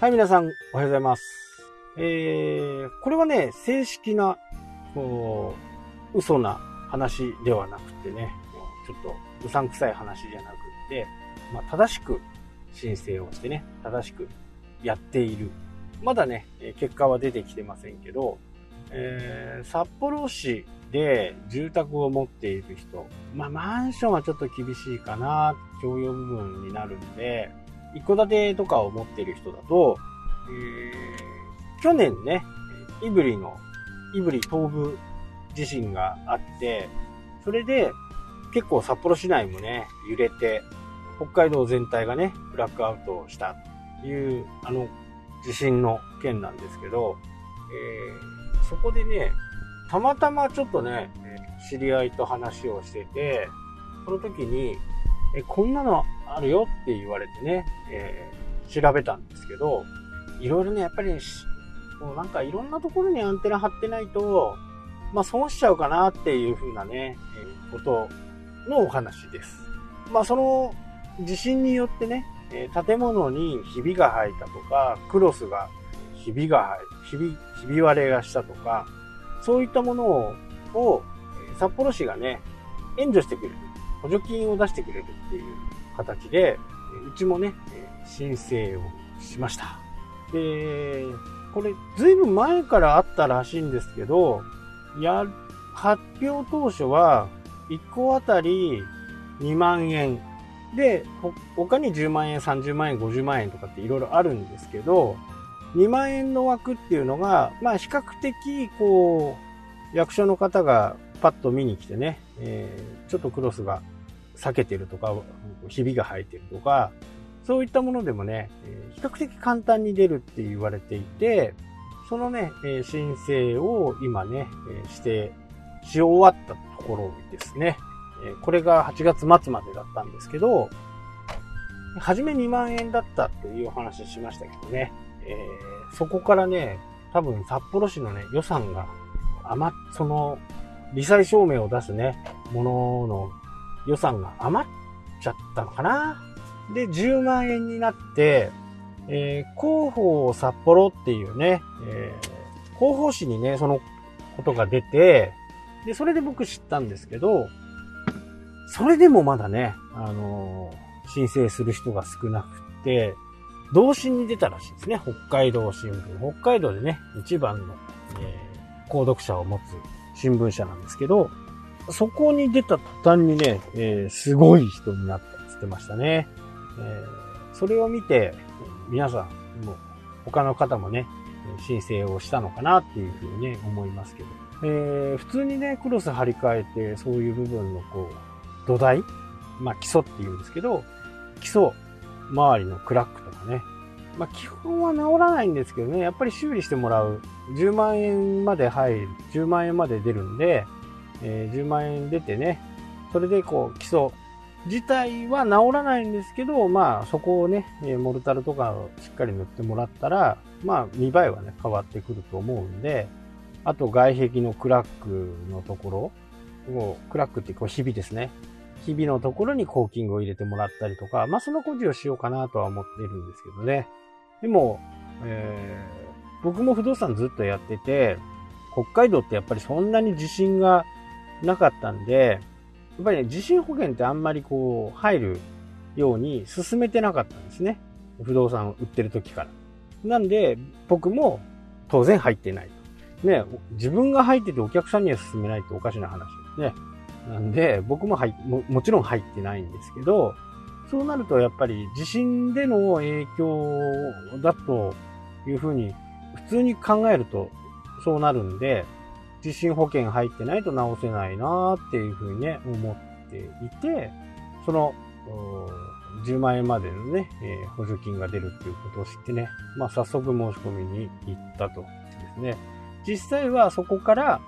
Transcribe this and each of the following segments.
はい、皆さん、おはようございます。えー、これはね、正式な、こう、嘘な話ではなくてね、ちょっとうさんくさい話じゃなくて、まあ、正しく申請をしてね、正しくやっている。まだね、結果は出てきてませんけど、えー、札幌市で住宅を持っている人、まあ、マンションはちょっと厳しいかな、共用部分になるんで、一戸建てとかを持ってる人だと、えー、去年ね、胆振の、胆振東部地震があって、それで結構札幌市内もね、揺れて、北海道全体がね、ブラックアウトしたという、あの、地震の件なんですけど、えー、そこでね、たまたまちょっとね、知り合いと話をしてて、その時に、え、こんなのあるよって言われてね、えー、調べたんですけど、いろいろね、やっぱり、もうなんかいろんなところにアンテナ張ってないと、まあ損しちゃうかなっていう風なね、えー、ことのお話です。まあその地震によってね、えー、建物にひびが入ったとか、クロスがひびが入、ひび、ひび割れがしたとか、そういったものを、を札幌市がね、援助してくれる。補助金を出してくれるっていう形で、うちもね、申請をしました。で、これ、ずいぶん前からあったらしいんですけど、や、発表当初は、1個あたり2万円。で、他に10万円、30万円、50万円とかっていろいろあるんですけど、2万円の枠っていうのが、まあ比較的、こう、役所の方がパッと見に来てね、えー、ちょっとクロスが避けてるとか、ひびが生えてるとか、そういったものでもね、比較的簡単に出るって言われていて、そのね、申請を今ね、して、し終わったところですね。これが8月末までだったんですけど、初め2万円だったというお話しましたけどね、え、そこからね、多分札幌市のね、予算が余っ、その、理災証明を出すね、ものの予算が余っちゃったのかなで、10万円になって、えー、広報札幌っていうね、えー、広報誌にね、そのことが出て、で、それで僕知ったんですけど、それでもまだね、あのー、申請する人が少なくて、同心に出たらしいですね。北海道新聞。北海道でね、一番の、えー、購読者を持つ新聞社なんですけど、そこに出た途端にね、えー、すごい人になったって言ってましたね。えー、それを見て、皆さん、も他の方もね、申請をしたのかなっていうふうにね、思いますけど。えー、普通にね、クロス張り替えて、そういう部分のこう、土台まあ基礎って言うんですけど、基礎周りのクラックとかね。まあ基本は治らないんですけどね、やっぱり修理してもらう。10万円まで入る、10万円まで出るんで、えー、10万円出てね、それでこう基礎自体は治らないんですけど、まあそこをね、モルタルとかをしっかり塗ってもらったら、まあ見栄えはね、変わってくると思うんで、あと外壁のクラックのところを、クラックってこうひびですね。ひびのところにコーキングを入れてもらったりとか、まあその工事をしようかなとは思っているんですけどね。でも、えー、僕も不動産ずっとやってて、北海道ってやっぱりそんなに地震がなかったんで、やっぱりね、地震保険ってあんまりこう、入るように進めてなかったんですね。不動産を売ってる時から。なんで、僕も当然入ってない。ね、自分が入っててお客さんには進めないっておかしな話ですね。なんで、僕も入ももちろん入ってないんですけど、そうなるとやっぱり地震での影響だというふうに普通に考えるとそうなるんで、地震保険入ってないと直せないなっていうふうにね、思っていて、その、10万円までのね、えー、補助金が出るっていうことを知ってね、まあ早速申し込みに行ったとですね。実際はそこから、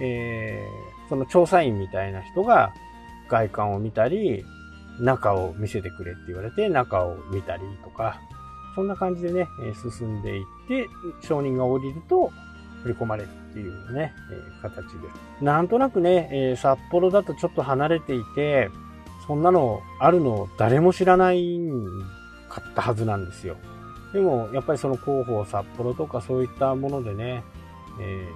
えー、その調査員みたいな人が外観を見たり、中を見せてくれって言われて中を見たりとか、そんな感じでね、進んでいって、承認が降りると振り込まれるっていうね、えー、形で。なんとなくね、えー、札幌だとちょっと離れていて、そんなのあるの誰も知らないかったはずなんですよ。でも、やっぱりその広報札幌とかそういったものでね、え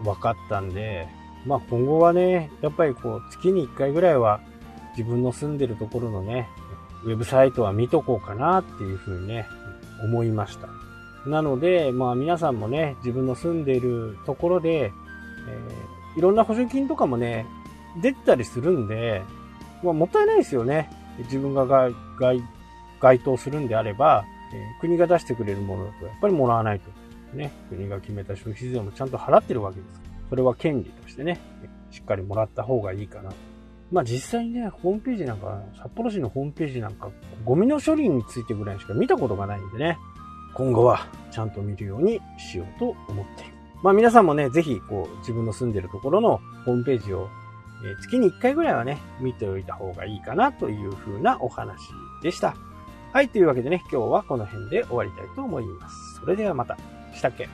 ー、分かったんで、まあ今後はね、やっぱりこう、月に1回ぐらいは自分の住んでるところのね、ウェブサイトは見とこうかなっていうふうにね、思いました。なので、まあ皆さんもね、自分の住んでいるところで、えー、いろんな補助金とかもね、出てたりするんで、まあもったいないですよね。自分が該該当するんであれば、えー、国が出してくれるものだとやっぱりもらわないと。ね、国が決めた消費税もちゃんと払ってるわけです。それは権利としてね、しっかりもらった方がいいかな。まあ実際にね、ホームページなんか、札幌市のホームページなんか、ゴミの処理についてぐらいしか見たことがないんでね、今後はちゃんと見るようにしようと思っている。まあ皆さんもね、ぜひこう自分の住んでるところのホームページを、え月に1回ぐらいはね、見ておいた方がいいかなという風なお話でした。はい、というわけでね、今日はこの辺で終わりたいと思います。それではまた。したっけ？